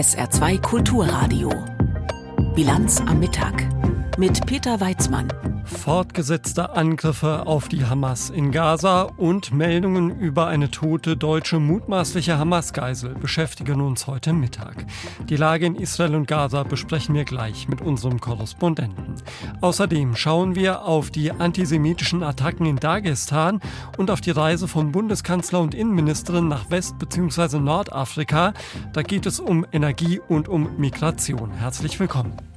SR2 Kulturradio. Bilanz am Mittag mit Peter Weizmann. Fortgesetzte Angriffe auf die Hamas in Gaza und Meldungen über eine tote deutsche mutmaßliche Hamas-Geisel beschäftigen uns heute Mittag. Die Lage in Israel und Gaza besprechen wir gleich mit unserem Korrespondenten. Außerdem schauen wir auf die antisemitischen Attacken in Dagestan und auf die Reise von Bundeskanzler und Innenministerin nach West- bzw. Nordafrika. Da geht es um Energie und um Migration. Herzlich willkommen.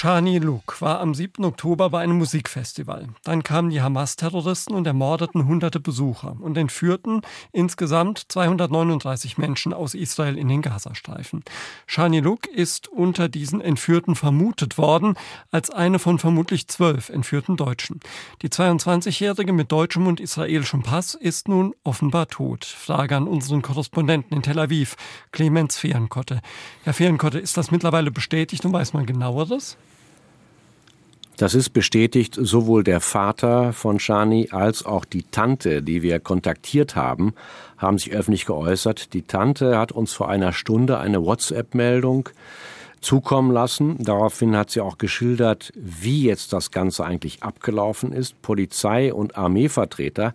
Shani Luke war am 7. Oktober bei einem Musikfestival. Dann kamen die Hamas-Terroristen und ermordeten hunderte Besucher und entführten insgesamt 239 Menschen aus Israel in den Gazastreifen. Shani Luke ist unter diesen Entführten vermutet worden als eine von vermutlich zwölf entführten Deutschen. Die 22-Jährige mit deutschem und israelischem Pass ist nun offenbar tot. Frage an unseren Korrespondenten in Tel Aviv, Clemens Fehrenkotte. Herr Fehrenkotte, ist das mittlerweile bestätigt und weiß man genaueres? Das ist bestätigt sowohl der Vater von Shani als auch die Tante, die wir kontaktiert haben, haben sich öffentlich geäußert. Die Tante hat uns vor einer Stunde eine WhatsApp-Meldung zukommen lassen. Daraufhin hat sie auch geschildert, wie jetzt das Ganze eigentlich abgelaufen ist. Polizei und Armeevertreter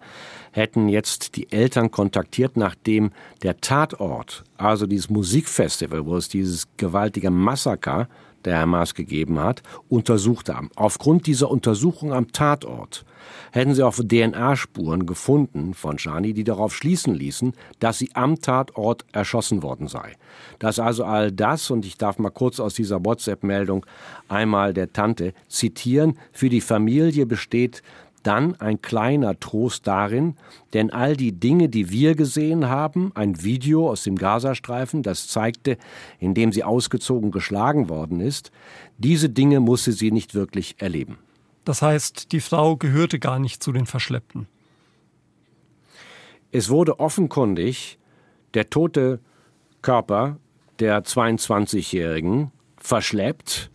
hätten jetzt die Eltern kontaktiert, nachdem der Tatort, also dieses Musikfestival, wo es dieses gewaltige Massaker der Hamas gegeben hat, untersucht haben. Aufgrund dieser Untersuchung am Tatort hätten sie auch DNA-Spuren gefunden von Shani, die darauf schließen ließen, dass sie am Tatort erschossen worden sei. Dass also all das, und ich darf mal kurz aus dieser WhatsApp-Meldung einmal der Tante zitieren, für die Familie besteht dann ein kleiner Trost darin, denn all die Dinge, die wir gesehen haben, ein Video aus dem Gazastreifen, das zeigte, indem sie ausgezogen geschlagen worden ist, diese Dinge musste sie nicht wirklich erleben. Das heißt, die Frau gehörte gar nicht zu den Verschleppten. Es wurde offenkundig der tote Körper der 22-Jährigen verschleppt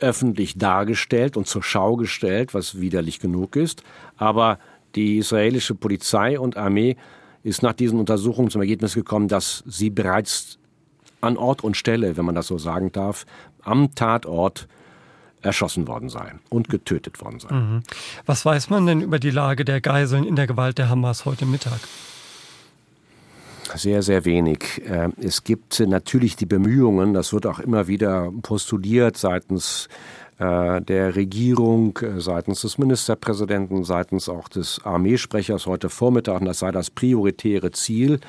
öffentlich dargestellt und zur Schau gestellt, was widerlich genug ist. Aber die israelische Polizei und Armee ist nach diesen Untersuchungen zum Ergebnis gekommen, dass sie bereits an Ort und Stelle, wenn man das so sagen darf, am Tatort erschossen worden sei und getötet worden sei. Mhm. Was weiß man denn über die Lage der Geiseln in der Gewalt der Hamas heute Mittag? Sehr, sehr wenig. Ähm, es gibt natürlich die Bemühungen, das wird auch immer wieder postuliert seitens äh, der Regierung, äh, seitens des Ministerpräsidenten, seitens auch des Armeesprechers heute Vormittag, und das sei das prioritäre Ziel.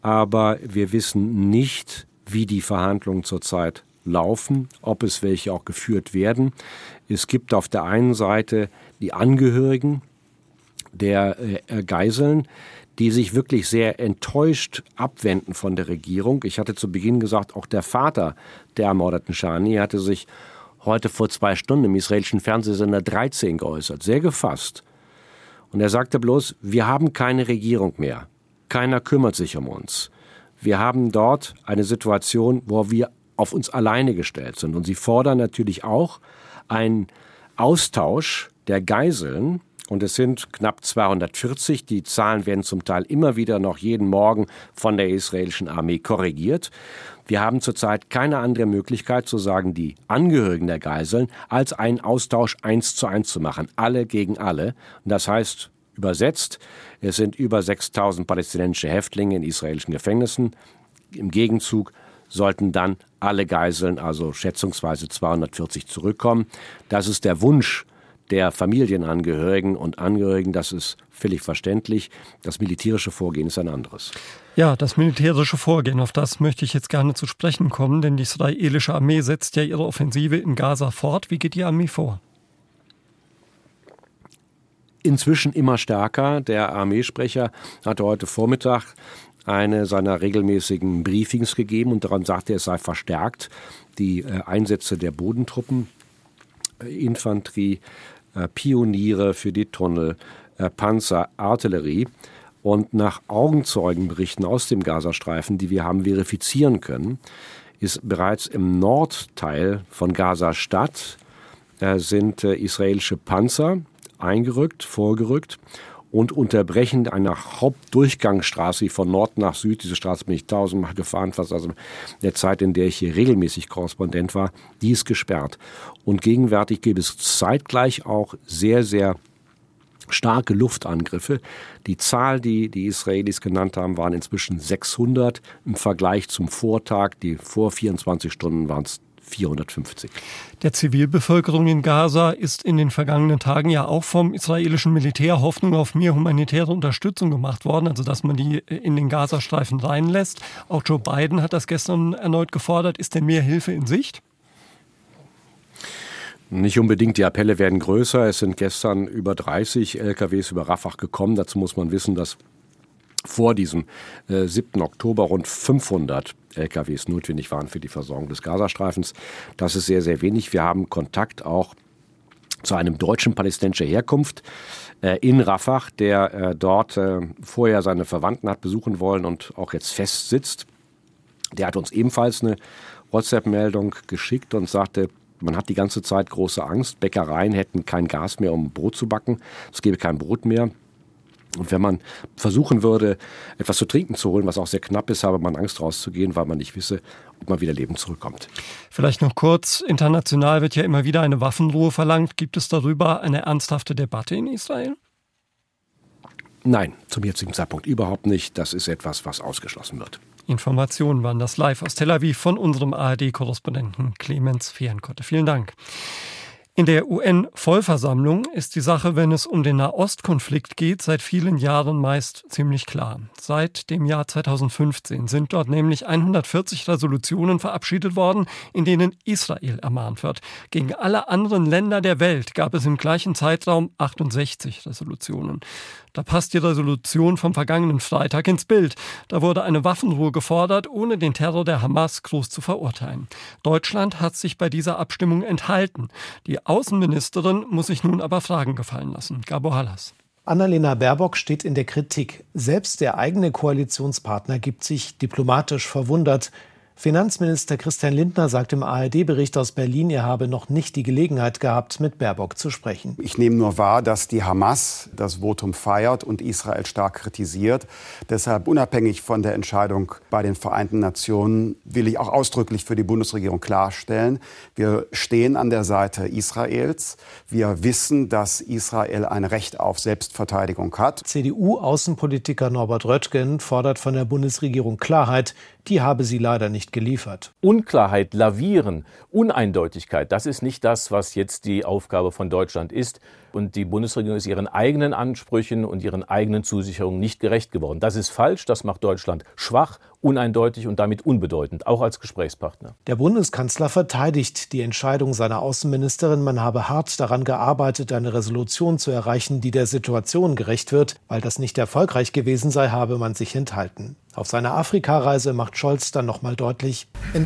Aber wir wissen nicht, wie die Verhandlungen zurzeit laufen, ob es welche auch geführt werden. Es gibt auf der einen Seite die Angehörigen der äh, Geiseln, die sich wirklich sehr enttäuscht abwenden von der Regierung. Ich hatte zu Beginn gesagt, auch der Vater der ermordeten Shani hatte sich heute vor zwei Stunden im israelischen Fernsehsender 13 geäußert, sehr gefasst. Und er sagte bloß, wir haben keine Regierung mehr. Keiner kümmert sich um uns. Wir haben dort eine Situation, wo wir auf uns alleine gestellt sind. Und sie fordern natürlich auch einen Austausch der Geiseln und es sind knapp 240. Die Zahlen werden zum Teil immer wieder noch jeden Morgen von der israelischen Armee korrigiert. Wir haben zurzeit keine andere Möglichkeit zu sagen, die Angehörigen der Geiseln, als einen Austausch eins zu eins zu machen. Alle gegen alle. Und das heißt, übersetzt, es sind über 6000 palästinensische Häftlinge in israelischen Gefängnissen. Im Gegenzug sollten dann alle Geiseln, also schätzungsweise 240, zurückkommen. Das ist der Wunsch der Familienangehörigen und Angehörigen, das ist völlig verständlich. Das militärische Vorgehen ist ein anderes. Ja, das militärische Vorgehen, auf das möchte ich jetzt gerne zu sprechen kommen, denn die israelische Armee setzt ja ihre Offensive in Gaza fort. Wie geht die Armee vor? Inzwischen immer stärker. Der Armeesprecher hatte heute Vormittag eine seiner regelmäßigen Briefings gegeben und daran sagte, es sei verstärkt. Die äh, Einsätze der Bodentruppen, äh, Infanterie, Pioniere für die Tunnel, äh, Panzer, Artillerie und nach Augenzeugenberichten aus dem Gazastreifen, die wir haben verifizieren können, ist bereits im Nordteil von Gaza-Stadt äh, sind israelische Panzer eingerückt, vorgerückt und unterbrechen eine Hauptdurchgangsstraße von Nord nach Süd. Diese Straße bin ich tausendmal gefahren, fast also in der Zeit, in der ich hier regelmäßig Korrespondent war. Die ist gesperrt. Und gegenwärtig gibt es zeitgleich auch sehr, sehr starke Luftangriffe. Die Zahl, die die Israelis genannt haben, waren inzwischen 600 im Vergleich zum Vortag. Die vor 24 Stunden waren es 450. Der Zivilbevölkerung in Gaza ist in den vergangenen Tagen ja auch vom israelischen Militär Hoffnung auf mehr humanitäre Unterstützung gemacht worden, also dass man die in den Gazastreifen reinlässt. Auch Joe Biden hat das gestern erneut gefordert. Ist denn mehr Hilfe in Sicht? Nicht unbedingt, die Appelle werden größer. Es sind gestern über 30 LKWs über Rafah gekommen. Dazu muss man wissen, dass vor diesem äh, 7. Oktober rund 500 LKWs notwendig waren für die Versorgung des Gazastreifens. Das ist sehr, sehr wenig. Wir haben Kontakt auch zu einem Deutschen palästinensischer Herkunft äh, in Rafah, der äh, dort äh, vorher seine Verwandten hat besuchen wollen und auch jetzt fest sitzt. Der hat uns ebenfalls eine WhatsApp-Meldung geschickt und sagte, man hat die ganze Zeit große Angst. Bäckereien hätten kein Gas mehr, um Brot zu backen. Es gäbe kein Brot mehr. Und wenn man versuchen würde, etwas zu trinken zu holen, was auch sehr knapp ist, habe man Angst rauszugehen, weil man nicht wisse, ob man wieder lebend zurückkommt. Vielleicht noch kurz, international wird ja immer wieder eine Waffenruhe verlangt. Gibt es darüber eine ernsthafte Debatte in Israel? Nein, zum jetzigen Zeitpunkt überhaupt nicht. Das ist etwas, was ausgeschlossen wird. Informationen waren das live aus Tel Aviv von unserem ARD-Korrespondenten Clemens Fehrenkotte. Vielen Dank. In der UN-Vollversammlung ist die Sache, wenn es um den Nahostkonflikt geht, seit vielen Jahren meist ziemlich klar. Seit dem Jahr 2015 sind dort nämlich 140 Resolutionen verabschiedet worden, in denen Israel ermahnt wird. Gegen alle anderen Länder der Welt gab es im gleichen Zeitraum 68 Resolutionen. Da passt die Resolution vom vergangenen Freitag ins Bild. Da wurde eine Waffenruhe gefordert, ohne den Terror der Hamas groß zu verurteilen. Deutschland hat sich bei dieser Abstimmung enthalten. Die Außenministerin muss sich nun aber Fragen gefallen lassen. Gabo Hallas. Annalena Baerbock steht in der Kritik. Selbst der eigene Koalitionspartner gibt sich diplomatisch verwundert. Finanzminister Christian Lindner sagt im ARD-Bericht aus Berlin, er habe noch nicht die Gelegenheit gehabt, mit Baerbock zu sprechen. Ich nehme nur wahr, dass die Hamas das Votum feiert und Israel stark kritisiert. Deshalb unabhängig von der Entscheidung bei den Vereinten Nationen will ich auch ausdrücklich für die Bundesregierung klarstellen, wir stehen an der Seite Israels. Wir wissen, dass Israel ein Recht auf Selbstverteidigung hat. CDU-Außenpolitiker Norbert Röttgen fordert von der Bundesregierung Klarheit die habe sie leider nicht geliefert. Unklarheit, Lavieren, Uneindeutigkeit, das ist nicht das, was jetzt die Aufgabe von Deutschland ist. Und die Bundesregierung ist ihren eigenen Ansprüchen und ihren eigenen Zusicherungen nicht gerecht geworden. Das ist falsch, das macht Deutschland schwach, uneindeutig und damit unbedeutend, auch als Gesprächspartner. Der Bundeskanzler verteidigt die Entscheidung seiner Außenministerin, man habe hart daran gearbeitet, eine Resolution zu erreichen, die der Situation gerecht wird. Weil das nicht erfolgreich gewesen sei, habe man sich enthalten. Auf seiner Afrikareise macht Scholz dann nochmal deutlich, uh, uh,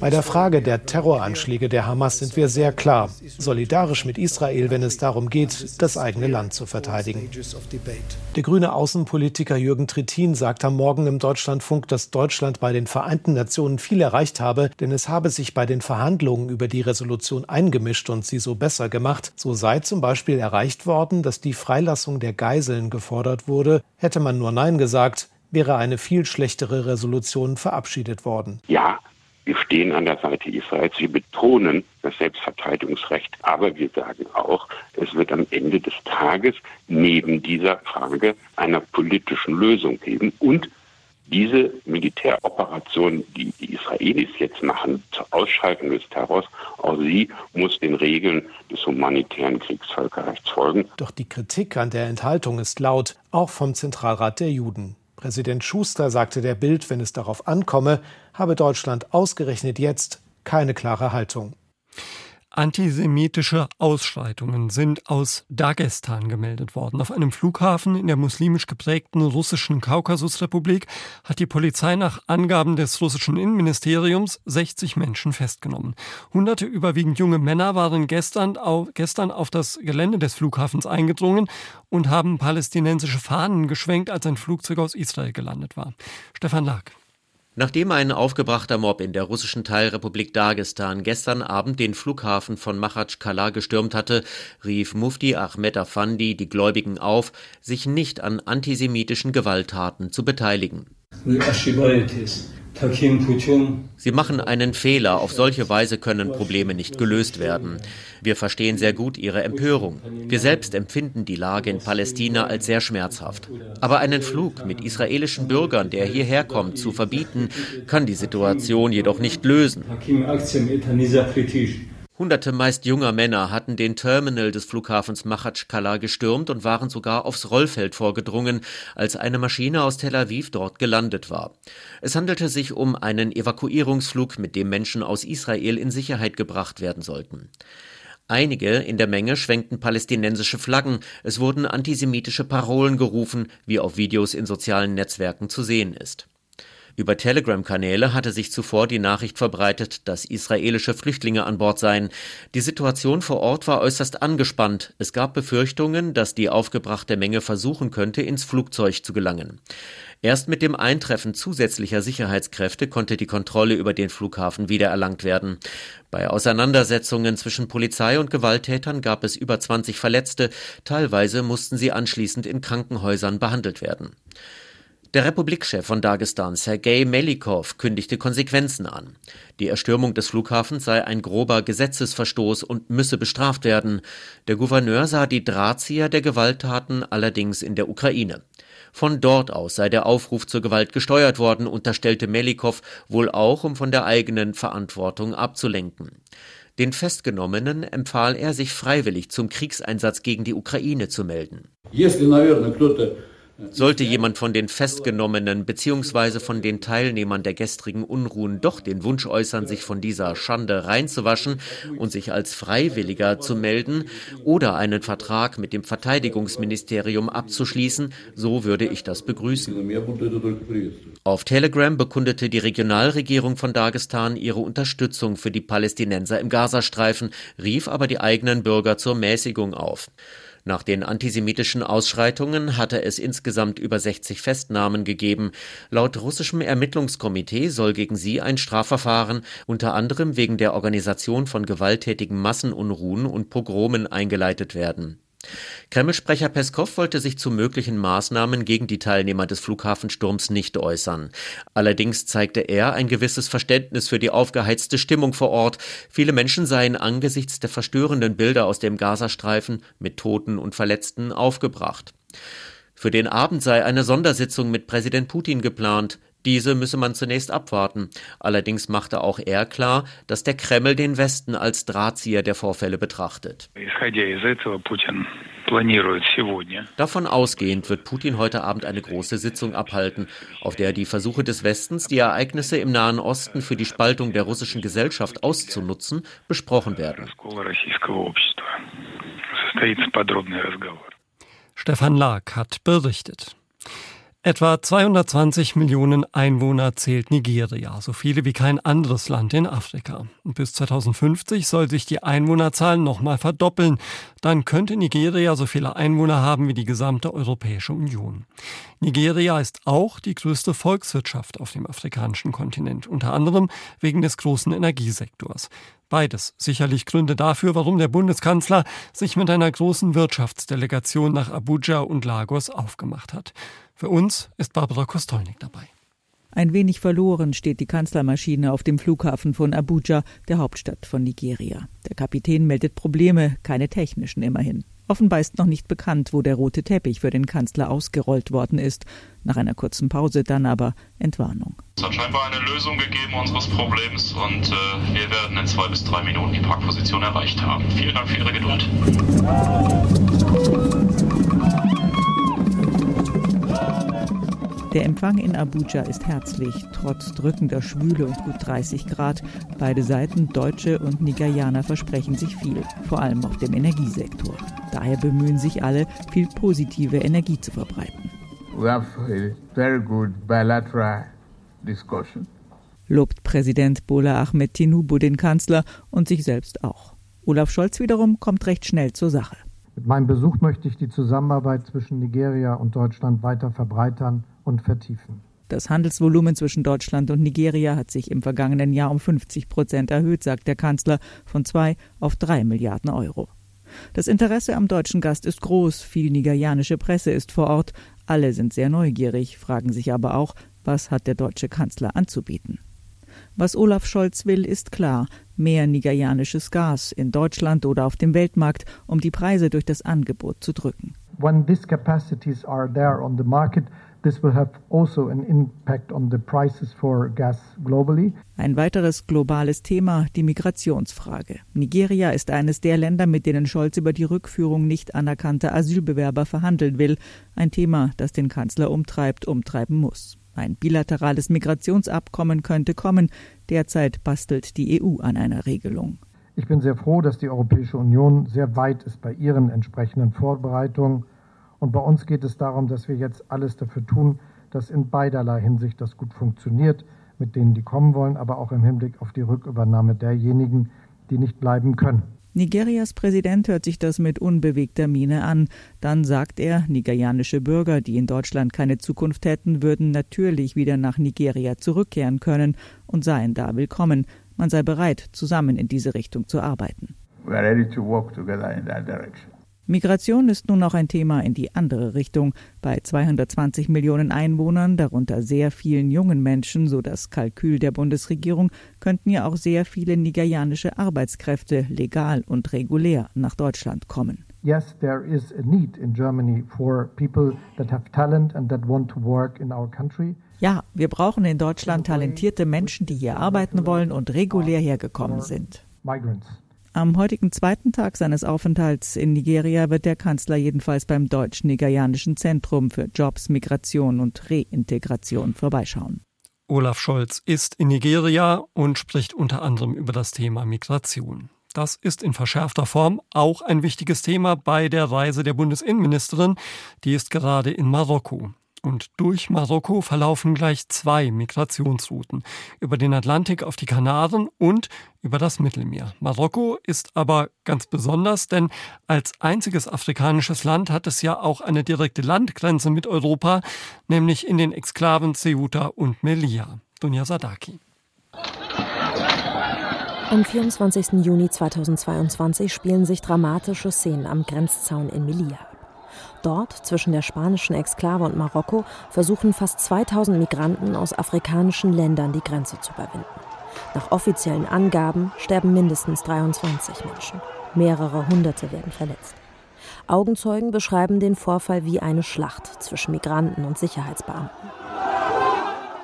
bei der Frage der Terroranschläge der Hamas sind wir sehr klar, solidarisch mit Israel, wenn es darum geht, das eigene Land zu verteidigen. Der grüne Außenpolitiker Jürgen Trittin sagt am Morgen im Deutschlandfunk, dass Deutschland bei den Vereinten Nationen viel erreicht habe, denn es habe sich bei den Verhandlungen über die Resolution eingemischt und sie so besser gemacht. So sei zum Beispiel erreicht worden, dass die Freilassung der Geiseln gefordert wurde wurde, hätte man nur Nein gesagt, wäre eine viel schlechtere Resolution verabschiedet worden. Ja, wir stehen an der Seite Israels. Wir betonen das Selbstverteidigungsrecht. Aber wir sagen auch, es wird am Ende des Tages neben dieser Frage einer politischen Lösung geben. Und diese Militäroperation, die die Israelis jetzt machen zur Ausschaltung des Terrors, auch sie muss den Regeln des humanitären Kriegsvölkerrechts folgen. Doch die Kritik an der Enthaltung ist laut, auch vom Zentralrat der Juden. Präsident Schuster sagte der Bild, wenn es darauf ankomme, habe Deutschland ausgerechnet jetzt keine klare Haltung. Antisemitische Ausschreitungen sind aus Dagestan gemeldet worden. Auf einem Flughafen in der muslimisch geprägten russischen Kaukasusrepublik hat die Polizei nach Angaben des russischen Innenministeriums 60 Menschen festgenommen. Hunderte überwiegend junge Männer waren gestern auf, gestern auf das Gelände des Flughafens eingedrungen und haben palästinensische Fahnen geschwenkt, als ein Flugzeug aus Israel gelandet war. Stefan Lag. Nachdem ein aufgebrachter Mob in der russischen Teilrepublik Dagestan gestern Abend den Flughafen von Machatschkala gestürmt hatte, rief Mufti Ahmed Afandi die Gläubigen auf, sich nicht an antisemitischen Gewalttaten zu beteiligen. Sie machen einen Fehler. Auf solche Weise können Probleme nicht gelöst werden. Wir verstehen sehr gut Ihre Empörung. Wir selbst empfinden die Lage in Palästina als sehr schmerzhaft. Aber einen Flug mit israelischen Bürgern, der hierher kommt, zu verbieten, kann die Situation jedoch nicht lösen. Hunderte meist junger Männer hatten den Terminal des Flughafens Machatschkala gestürmt und waren sogar aufs Rollfeld vorgedrungen, als eine Maschine aus Tel Aviv dort gelandet war. Es handelte sich um einen Evakuierungsflug, mit dem Menschen aus Israel in Sicherheit gebracht werden sollten. Einige in der Menge schwenkten palästinensische Flaggen, es wurden antisemitische Parolen gerufen, wie auf Videos in sozialen Netzwerken zu sehen ist. Über Telegram-Kanäle hatte sich zuvor die Nachricht verbreitet, dass israelische Flüchtlinge an Bord seien. Die Situation vor Ort war äußerst angespannt. Es gab Befürchtungen, dass die aufgebrachte Menge versuchen könnte, ins Flugzeug zu gelangen. Erst mit dem Eintreffen zusätzlicher Sicherheitskräfte konnte die Kontrolle über den Flughafen wiedererlangt werden. Bei Auseinandersetzungen zwischen Polizei und Gewalttätern gab es über 20 Verletzte, teilweise mussten sie anschließend in Krankenhäusern behandelt werden. Der Republikchef von Dagestan, Sergei Melikov, kündigte Konsequenzen an. Die Erstürmung des Flughafens sei ein grober Gesetzesverstoß und müsse bestraft werden. Der Gouverneur sah die Drahtzieher der Gewalttaten allerdings in der Ukraine. Von dort aus sei der Aufruf zur Gewalt gesteuert worden, unterstellte Melikov, wohl auch, um von der eigenen Verantwortung abzulenken. Den Festgenommenen empfahl er, sich freiwillig zum Kriegseinsatz gegen die Ukraine zu melden. Sollte jemand von den Festgenommenen bzw. von den Teilnehmern der gestrigen Unruhen doch den Wunsch äußern, sich von dieser Schande reinzuwaschen und sich als Freiwilliger zu melden oder einen Vertrag mit dem Verteidigungsministerium abzuschließen, so würde ich das begrüßen. Auf Telegram bekundete die Regionalregierung von Dagestan ihre Unterstützung für die Palästinenser im Gazastreifen, rief aber die eigenen Bürger zur Mäßigung auf. Nach den antisemitischen Ausschreitungen hatte es insgesamt über 60 Festnahmen gegeben. Laut russischem Ermittlungskomitee soll gegen sie ein Strafverfahren unter anderem wegen der Organisation von gewalttätigen Massenunruhen und Pogromen eingeleitet werden Kreml-Sprecher Peskow wollte sich zu möglichen Maßnahmen gegen die Teilnehmer des Flughafensturms nicht äußern. Allerdings zeigte er ein gewisses Verständnis für die aufgeheizte Stimmung vor Ort. Viele Menschen seien angesichts der verstörenden Bilder aus dem Gazastreifen mit Toten und Verletzten aufgebracht. Für den Abend sei eine Sondersitzung mit Präsident Putin geplant. Diese müsse man zunächst abwarten. Allerdings machte auch er klar, dass der Kreml den Westen als Drahtzieher der Vorfälle betrachtet. Davon ausgehend wird Putin heute Abend eine große Sitzung abhalten, auf der die Versuche des Westens, die Ereignisse im Nahen Osten für die Spaltung der russischen Gesellschaft auszunutzen, besprochen werden. Stefan Lag hat berichtet. Etwa 220 Millionen Einwohner zählt Nigeria, so viele wie kein anderes Land in Afrika. Und bis 2050 soll sich die Einwohnerzahl nochmal verdoppeln. Dann könnte Nigeria so viele Einwohner haben wie die gesamte Europäische Union. Nigeria ist auch die größte Volkswirtschaft auf dem afrikanischen Kontinent, unter anderem wegen des großen Energiesektors. Beides sicherlich Gründe dafür, warum der Bundeskanzler sich mit einer großen Wirtschaftsdelegation nach Abuja und Lagos aufgemacht hat. Für uns ist Barbara Kostolnik dabei. Ein wenig verloren steht die Kanzlermaschine auf dem Flughafen von Abuja, der Hauptstadt von Nigeria. Der Kapitän meldet Probleme, keine technischen immerhin. Offenbar ist noch nicht bekannt, wo der rote Teppich für den Kanzler ausgerollt worden ist. Nach einer kurzen Pause dann aber Entwarnung. Es hat scheinbar eine Lösung gegeben unseres Problems und äh, wir werden in zwei bis drei Minuten die Parkposition erreicht haben. Vielen Dank für Ihre Geduld. Der Empfang in Abuja ist herzlich, trotz drückender Schwüle und gut 30 Grad. Beide Seiten, Deutsche und Nigerianer, versprechen sich viel, vor allem auf dem Energiesektor. Daher bemühen sich alle, viel positive Energie zu verbreiten. We have a very good bilateral discussion. Lobt Präsident Bola Ahmed Tinubu den Kanzler und sich selbst auch. Olaf Scholz wiederum kommt recht schnell zur Sache. Mit meinem Besuch möchte ich die Zusammenarbeit zwischen Nigeria und Deutschland weiter verbreitern und vertiefen. Das Handelsvolumen zwischen Deutschland und Nigeria hat sich im vergangenen Jahr um 50 Prozent erhöht, sagt der Kanzler, von zwei auf drei Milliarden Euro. Das Interesse am deutschen Gast ist groß, viel nigerianische Presse ist vor Ort, alle sind sehr neugierig, fragen sich aber auch, was hat der deutsche Kanzler anzubieten. Was Olaf Scholz will, ist klar mehr nigerianisches Gas in Deutschland oder auf dem Weltmarkt, um die Preise durch das Angebot zu drücken. When these capacities are there on the market, This will have also an impact on the prices for gas globally. Ein weiteres globales Thema, die Migrationsfrage. Nigeria ist eines der Länder, mit denen Scholz über die Rückführung nicht anerkannter Asylbewerber verhandeln will. Ein Thema, das den Kanzler umtreibt, umtreiben muss. Ein bilaterales Migrationsabkommen könnte kommen. Derzeit bastelt die EU an einer Regelung. Ich bin sehr froh, dass die Europäische Union sehr weit ist bei ihren entsprechenden Vorbereitungen und bei uns geht es darum, dass wir jetzt alles dafür tun, dass in beiderlei Hinsicht das gut funktioniert, mit denen, die kommen wollen, aber auch im Hinblick auf die Rückübernahme derjenigen, die nicht bleiben können. Nigerias Präsident hört sich das mit unbewegter Miene an. Dann sagt er, nigerianische Bürger, die in Deutschland keine Zukunft hätten, würden natürlich wieder nach Nigeria zurückkehren können und seien da willkommen. Man sei bereit, zusammen in diese Richtung zu arbeiten. We are ready to work together in that direction. Migration ist nun auch ein Thema in die andere Richtung. Bei 220 Millionen Einwohnern, darunter sehr vielen jungen Menschen, so das Kalkül der Bundesregierung, könnten ja auch sehr viele nigerianische Arbeitskräfte legal und regulär nach Deutschland kommen. Yes, there is a need in Germany for people that have talent and that want to work in our country. Ja, wir brauchen in Deutschland talentierte Menschen, die hier arbeiten wollen und regulär hergekommen sind. Migrants. Am heutigen zweiten Tag seines Aufenthalts in Nigeria wird der Kanzler jedenfalls beim Deutsch-Nigerianischen Zentrum für Jobs, Migration und Reintegration vorbeischauen. Olaf Scholz ist in Nigeria und spricht unter anderem über das Thema Migration. Das ist in verschärfter Form auch ein wichtiges Thema bei der Reise der Bundesinnenministerin. Die ist gerade in Marokko. Und durch Marokko verlaufen gleich zwei Migrationsrouten über den Atlantik auf die Kanaren und über das Mittelmeer. Marokko ist aber ganz besonders, denn als einziges afrikanisches Land hat es ja auch eine direkte Landgrenze mit Europa, nämlich in den Exklaven Ceuta und Melilla. Dunja Sadaki. Am 24. Juni 2022 spielen sich dramatische Szenen am Grenzzaun in Melilla Dort, zwischen der spanischen Exklave und Marokko, versuchen fast 2000 Migranten aus afrikanischen Ländern die Grenze zu überwinden. Nach offiziellen Angaben sterben mindestens 23 Menschen. Mehrere Hunderte werden verletzt. Augenzeugen beschreiben den Vorfall wie eine Schlacht zwischen Migranten und Sicherheitsbeamten.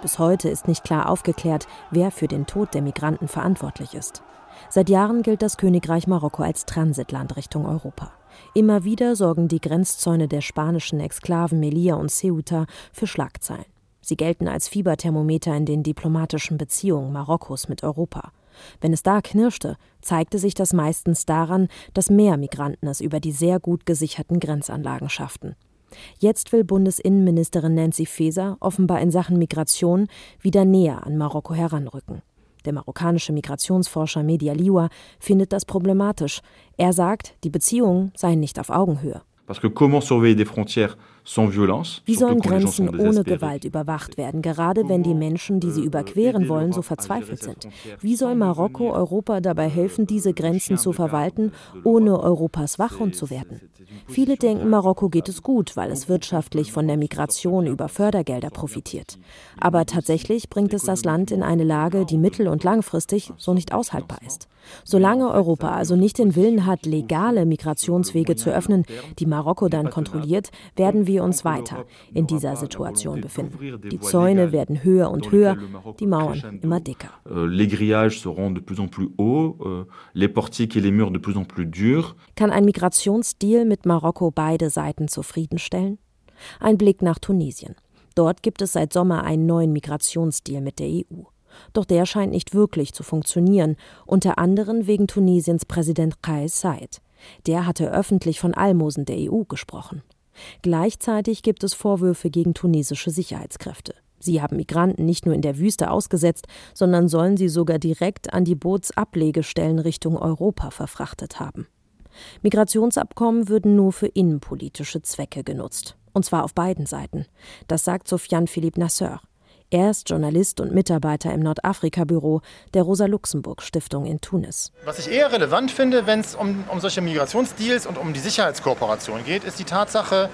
Bis heute ist nicht klar aufgeklärt, wer für den Tod der Migranten verantwortlich ist. Seit Jahren gilt das Königreich Marokko als Transitland Richtung Europa. Immer wieder sorgen die Grenzzäune der spanischen Exklaven Melilla und Ceuta für Schlagzeilen. Sie gelten als Fieberthermometer in den diplomatischen Beziehungen Marokkos mit Europa. Wenn es da knirschte, zeigte sich das meistens daran, dass mehr Migranten es über die sehr gut gesicherten Grenzanlagen schafften. Jetzt will Bundesinnenministerin Nancy Faeser offenbar in Sachen Migration wieder näher an Marokko heranrücken. Der marokkanische Migrationsforscher Media Liwa findet das problematisch. Er sagt, die Beziehungen seien nicht auf Augenhöhe. Parce que comment surveiller des frontières wie sollen Grenzen ohne Gewalt überwacht werden, gerade wenn die Menschen, die sie überqueren wollen, so verzweifelt sind? Wie soll Marokko Europa dabei helfen, diese Grenzen zu verwalten, ohne Europas Wachhund zu werden? Viele denken, Marokko geht es gut, weil es wirtschaftlich von der Migration über Fördergelder profitiert. Aber tatsächlich bringt es das Land in eine Lage, die mittel- und langfristig so nicht aushaltbar ist. Solange Europa also nicht den Willen hat, legale Migrationswege zu öffnen, die Marokko dann kontrolliert, werden wir uns weiter in dieser Situation befinden. Die Zäune werden höher und höher, die Mauern immer dicker. Euh, euh, Kann ein Migrationsdeal mit Marokko beide Seiten zufriedenstellen? Ein Blick nach Tunesien. Dort gibt es seit Sommer einen neuen Migrationsdeal mit der EU. Doch der scheint nicht wirklich zu funktionieren, unter anderem wegen Tunesiens Präsident Kais Said. Der hatte öffentlich von Almosen der EU gesprochen. Gleichzeitig gibt es Vorwürfe gegen tunesische Sicherheitskräfte. Sie haben Migranten nicht nur in der Wüste ausgesetzt, sondern sollen sie sogar direkt an die Bootsablegestellen Richtung Europa verfrachtet haben. Migrationsabkommen würden nur für innenpolitische Zwecke genutzt. Und zwar auf beiden Seiten. Das sagt Sofiane Philippe Nasseur. Er ist Journalist und Mitarbeiter im Nordafrika-Büro der Rosa-Luxemburg-Stiftung in Tunis. Was ich eher relevant finde, wenn es um, um solche Migrationsdeals und um die Sicherheitskooperation geht, ist die Tatsache,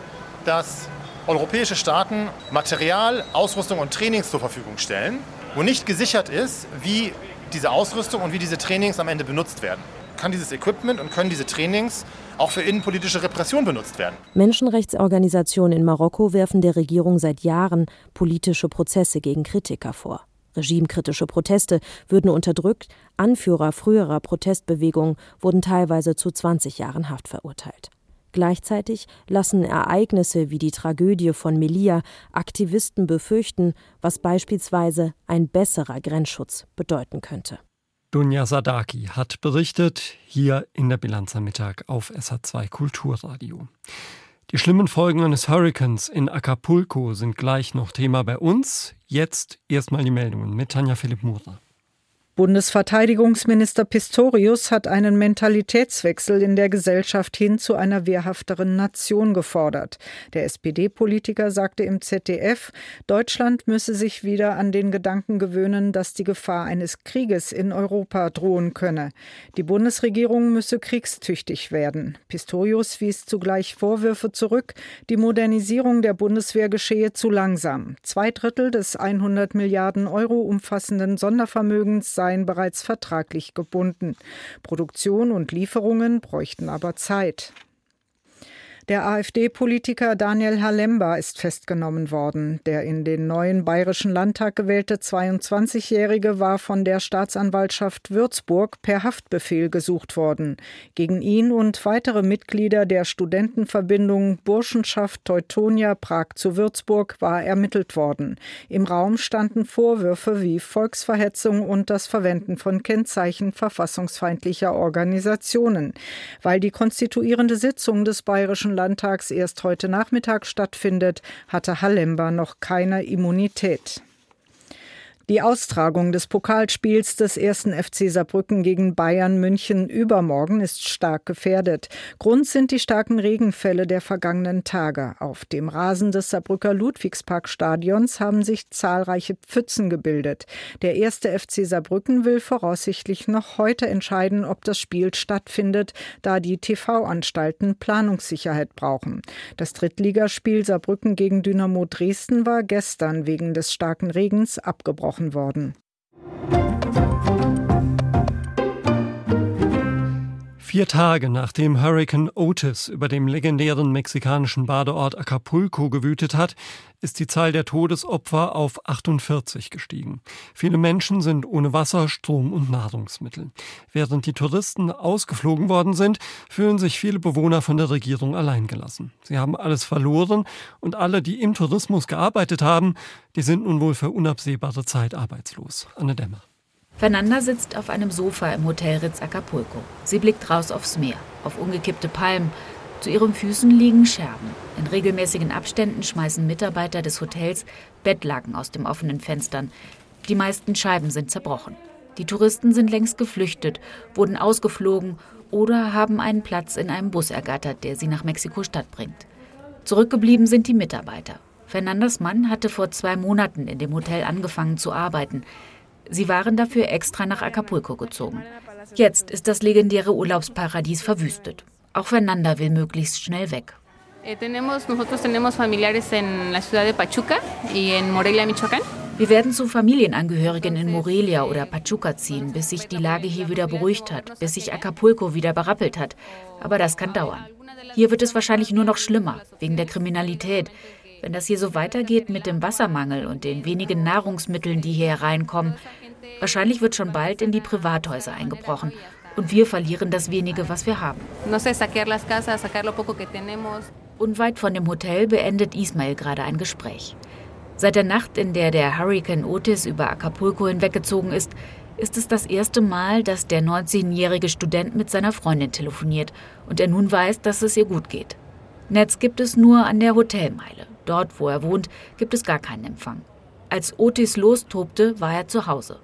dass europäische Staaten Material, Ausrüstung und Trainings zur Verfügung stellen, wo nicht gesichert ist, wie diese Ausrüstung und wie diese Trainings am Ende benutzt werden. Kann dieses Equipment und können diese Trainings auch für innenpolitische Repression benutzt werden. Menschenrechtsorganisationen in Marokko werfen der Regierung seit Jahren politische Prozesse gegen Kritiker vor. Regimekritische Proteste würden unterdrückt, Anführer früherer Protestbewegungen wurden teilweise zu 20 Jahren Haft verurteilt. Gleichzeitig lassen Ereignisse wie die Tragödie von Melilla Aktivisten befürchten, was beispielsweise ein besserer Grenzschutz bedeuten könnte. Dunja Sadaki hat berichtet, hier in der Bilanz am Mittag auf SH2 Kulturradio. Die schlimmen Folgen eines Hurrikans in Acapulco sind gleich noch Thema bei uns. Jetzt erstmal die Meldungen mit Tanja Philipp Murer. Bundesverteidigungsminister Pistorius hat einen Mentalitätswechsel in der Gesellschaft hin zu einer wehrhafteren Nation gefordert. Der SPD-Politiker sagte im ZDF, Deutschland müsse sich wieder an den Gedanken gewöhnen, dass die Gefahr eines Krieges in Europa drohen könne. Die Bundesregierung müsse kriegstüchtig werden. Pistorius wies zugleich Vorwürfe zurück, die Modernisierung der Bundeswehr geschehe zu langsam. Zwei Drittel des 100 Milliarden Euro umfassenden Sondervermögens sei seien bereits vertraglich gebunden. Produktion und Lieferungen bräuchten aber Zeit. Der AfD-Politiker Daniel Halemba ist festgenommen worden. Der in den neuen Bayerischen Landtag gewählte 22-Jährige war von der Staatsanwaltschaft Würzburg per Haftbefehl gesucht worden. Gegen ihn und weitere Mitglieder der Studentenverbindung Burschenschaft Teutonia Prag zu Würzburg war ermittelt worden. Im Raum standen Vorwürfe wie Volksverhetzung und das Verwenden von Kennzeichen verfassungsfeindlicher Organisationen. Weil die konstituierende Sitzung des Bayerischen Landtags erst heute Nachmittag stattfindet, hatte Halemba noch keine Immunität. Die Austragung des Pokalspiels des ersten FC Saarbrücken gegen Bayern München übermorgen ist stark gefährdet. Grund sind die starken Regenfälle der vergangenen Tage. Auf dem Rasen des Saarbrücker Ludwigsparkstadions haben sich zahlreiche Pfützen gebildet. Der erste FC Saarbrücken will voraussichtlich noch heute entscheiden, ob das Spiel stattfindet, da die TV-Anstalten Planungssicherheit brauchen. Das Drittligaspiel Saarbrücken gegen Dynamo Dresden war gestern wegen des starken Regens abgebrochen gesprochen worden. Vier Tage nachdem Hurricane Otis über dem legendären mexikanischen Badeort Acapulco gewütet hat, ist die Zahl der Todesopfer auf 48 gestiegen. Viele Menschen sind ohne Wasser, Strom und Nahrungsmittel. Während die Touristen ausgeflogen worden sind, fühlen sich viele Bewohner von der Regierung alleingelassen. Sie haben alles verloren und alle, die im Tourismus gearbeitet haben, die sind nun wohl für unabsehbare Zeit arbeitslos. Anne Dämmer. Fernanda sitzt auf einem Sofa im Hotel Ritz Acapulco. Sie blickt raus aufs Meer, auf umgekippte Palmen. Zu ihren Füßen liegen Scherben. In regelmäßigen Abständen schmeißen Mitarbeiter des Hotels Bettlaken aus den offenen Fenstern. Die meisten Scheiben sind zerbrochen. Die Touristen sind längst geflüchtet, wurden ausgeflogen oder haben einen Platz in einem Bus ergattert, der sie nach Mexiko-Stadt bringt. Zurückgeblieben sind die Mitarbeiter. Fernandas Mann hatte vor zwei Monaten in dem Hotel angefangen zu arbeiten. Sie waren dafür extra nach Acapulco gezogen. Jetzt ist das legendäre Urlaubsparadies verwüstet. Auch Fernanda will möglichst schnell weg. Eh, Wir werden zu Familienangehörigen in Morelia oder Pachuca ziehen, bis sich die Lage hier wieder beruhigt hat, bis sich Acapulco wieder berappelt hat. Aber das kann dauern. Hier wird es wahrscheinlich nur noch schlimmer, wegen der Kriminalität, wenn das hier so weitergeht mit dem Wassermangel und den wenigen Nahrungsmitteln, die hier hereinkommen, wahrscheinlich wird schon bald in die Privathäuser eingebrochen und wir verlieren das wenige, was wir haben. Unweit von dem Hotel beendet Ismail gerade ein Gespräch. Seit der Nacht, in der der Hurricane Otis über Acapulco hinweggezogen ist, ist es das erste Mal, dass der 19-jährige Student mit seiner Freundin telefoniert und er nun weiß, dass es ihr gut geht. Netz gibt es nur an der Hotelmeile. Dort, wo er wohnt, gibt es gar keinen Empfang. Als Otis lostobte, war er zu Hause.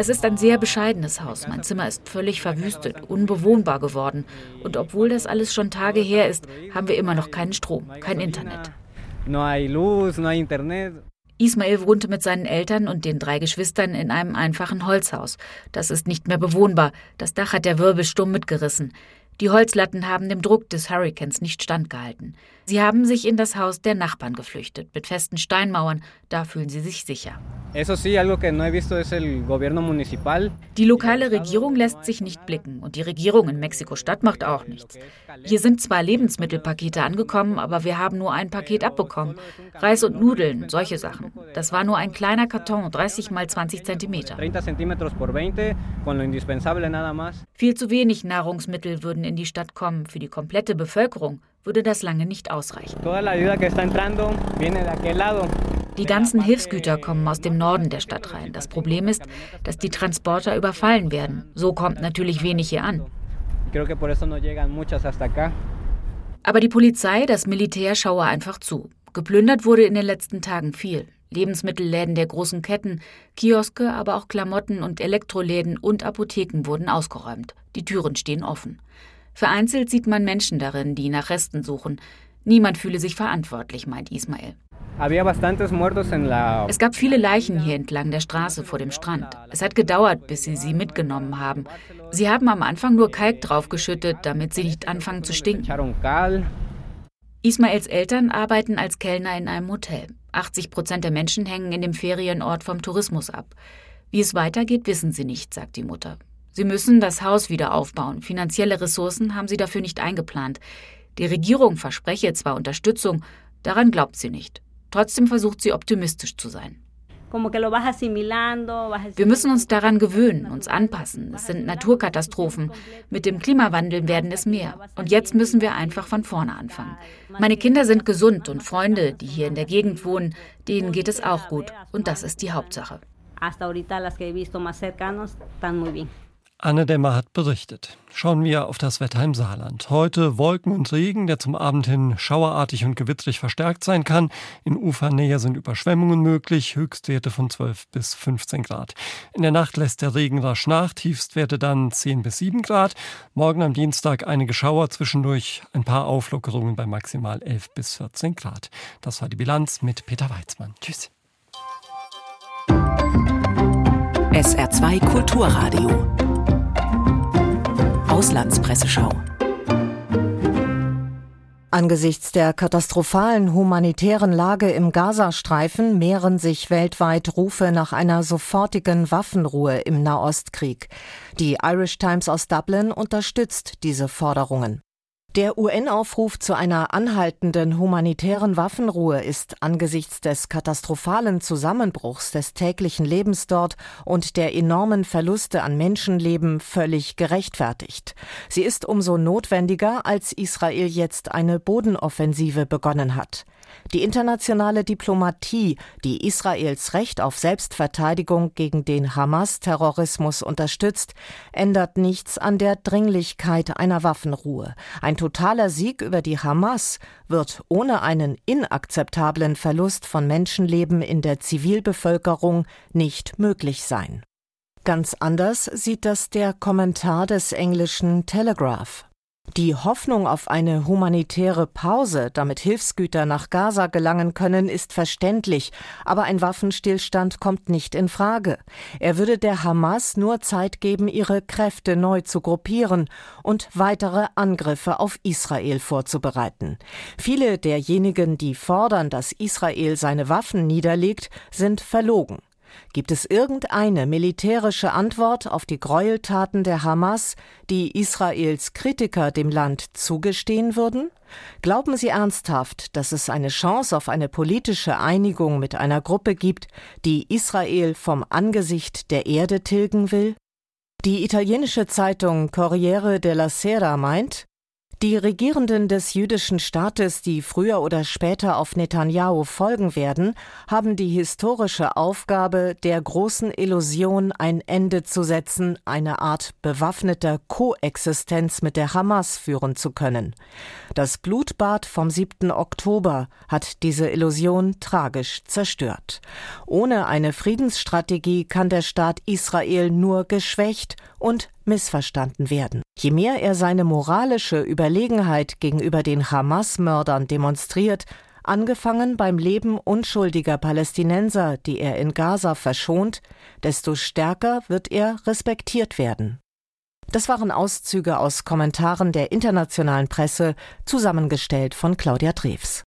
Es ist ein sehr bescheidenes Haus. Mein Zimmer ist völlig verwüstet, unbewohnbar geworden. Und obwohl das alles schon Tage her ist, haben wir immer noch keinen Strom, kein Internet. Ismail wohnte mit seinen Eltern und den drei Geschwistern in einem einfachen Holzhaus. Das ist nicht mehr bewohnbar. Das Dach hat der Wirbelsturm mitgerissen. Die Holzlatten haben dem Druck des Hurrikans nicht standgehalten. Sie haben sich in das Haus der Nachbarn geflüchtet, mit festen Steinmauern. Da fühlen sie sich sicher. Die lokale Regierung lässt sich nicht blicken und die Regierung in Mexiko-Stadt macht auch nichts. Hier sind zwar Lebensmittelpakete angekommen, aber wir haben nur ein Paket abbekommen. Reis und Nudeln, solche Sachen. Das war nur ein kleiner Karton, 30 mal 20 Zentimeter. Viel zu wenig Nahrungsmittel würden in die Stadt kommen. Für die komplette Bevölkerung würde das lange nicht ausreichen. Die ganzen Hilfsgüter kommen aus dem Norden der Stadt rein. Das Problem ist, dass die Transporter überfallen werden. So kommt natürlich wenig hier an. Aber die Polizei, das Militär schaue einfach zu. Geplündert wurde in den letzten Tagen viel. Lebensmittelläden der großen Ketten, Kioske, aber auch Klamotten- und Elektroläden und Apotheken wurden ausgeräumt. Die Türen stehen offen. Vereinzelt sieht man Menschen darin, die nach Resten suchen. Niemand fühle sich verantwortlich, meint Ismail. Es gab viele Leichen hier entlang der Straße vor dem Strand. Es hat gedauert, bis sie sie mitgenommen haben. Sie haben am Anfang nur Kalk draufgeschüttet, damit sie nicht anfangen zu stinken. Ismails Eltern arbeiten als Kellner in einem Hotel. 80 Prozent der Menschen hängen in dem Ferienort vom Tourismus ab. Wie es weitergeht, wissen sie nicht, sagt die Mutter. Sie müssen das Haus wieder aufbauen. Finanzielle Ressourcen haben sie dafür nicht eingeplant. Die Regierung verspreche zwar Unterstützung, daran glaubt sie nicht. Trotzdem versucht sie optimistisch zu sein. Wir müssen uns daran gewöhnen, uns anpassen. Es sind Naturkatastrophen. Mit dem Klimawandel werden es mehr. Und jetzt müssen wir einfach von vorne anfangen. Meine Kinder sind gesund und Freunde, die hier in der Gegend wohnen, denen geht es auch gut. Und das ist die Hauptsache. Hasta ahorita las que he visto más cercanos están muy bien. Anne Dämmer hat berichtet. Schauen wir auf das Wetter im Saarland. Heute Wolken und Regen, der zum Abend hin schauerartig und gewittrig verstärkt sein kann. In Ufernähe sind Überschwemmungen möglich, Höchstwerte von 12 bis 15 Grad. In der Nacht lässt der Regen rasch nach, Tiefstwerte dann 10 bis 7 Grad. Morgen am Dienstag einige Schauer, zwischendurch ein paar Auflockerungen bei maximal 11 bis 14 Grad. Das war die Bilanz mit Peter Weizmann. Tschüss. SR2 Kulturradio Auslandspresseschau. Angesichts der katastrophalen humanitären Lage im Gazastreifen mehren sich weltweit Rufe nach einer sofortigen Waffenruhe im Nahostkrieg. Die Irish Times aus Dublin unterstützt diese Forderungen. Der UN-Aufruf zu einer anhaltenden humanitären Waffenruhe ist angesichts des katastrophalen Zusammenbruchs des täglichen Lebens dort und der enormen Verluste an Menschenleben völlig gerechtfertigt. Sie ist umso notwendiger, als Israel jetzt eine Bodenoffensive begonnen hat. Die internationale Diplomatie, die Israels Recht auf Selbstverteidigung gegen den Hamas-Terrorismus unterstützt, ändert nichts an der Dringlichkeit einer Waffenruhe. Ein totaler Sieg über die Hamas wird ohne einen inakzeptablen Verlust von Menschenleben in der Zivilbevölkerung nicht möglich sein. Ganz anders sieht das der Kommentar des englischen Telegraph. Die Hoffnung auf eine humanitäre Pause, damit Hilfsgüter nach Gaza gelangen können, ist verständlich, aber ein Waffenstillstand kommt nicht in Frage. Er würde der Hamas nur Zeit geben, ihre Kräfte neu zu gruppieren und weitere Angriffe auf Israel vorzubereiten. Viele derjenigen, die fordern, dass Israel seine Waffen niederlegt, sind verlogen. Gibt es irgendeine militärische Antwort auf die Gräueltaten der Hamas, die Israels Kritiker dem Land zugestehen würden? Glauben Sie ernsthaft, dass es eine Chance auf eine politische Einigung mit einer Gruppe gibt, die Israel vom Angesicht der Erde tilgen will? Die italienische Zeitung Corriere della Sera meint, die Regierenden des jüdischen Staates, die früher oder später auf Netanyahu folgen werden, haben die historische Aufgabe, der großen Illusion ein Ende zu setzen, eine Art bewaffneter Koexistenz mit der Hamas führen zu können. Das Blutbad vom 7. Oktober hat diese Illusion tragisch zerstört. Ohne eine Friedensstrategie kann der Staat Israel nur geschwächt und missverstanden werden. Je mehr er seine moralische Überlegenheit gegenüber den Hamas-Mördern demonstriert, angefangen beim Leben unschuldiger Palästinenser, die er in Gaza verschont, desto stärker wird er respektiert werden. Das waren Auszüge aus Kommentaren der internationalen Presse, zusammengestellt von Claudia Drews.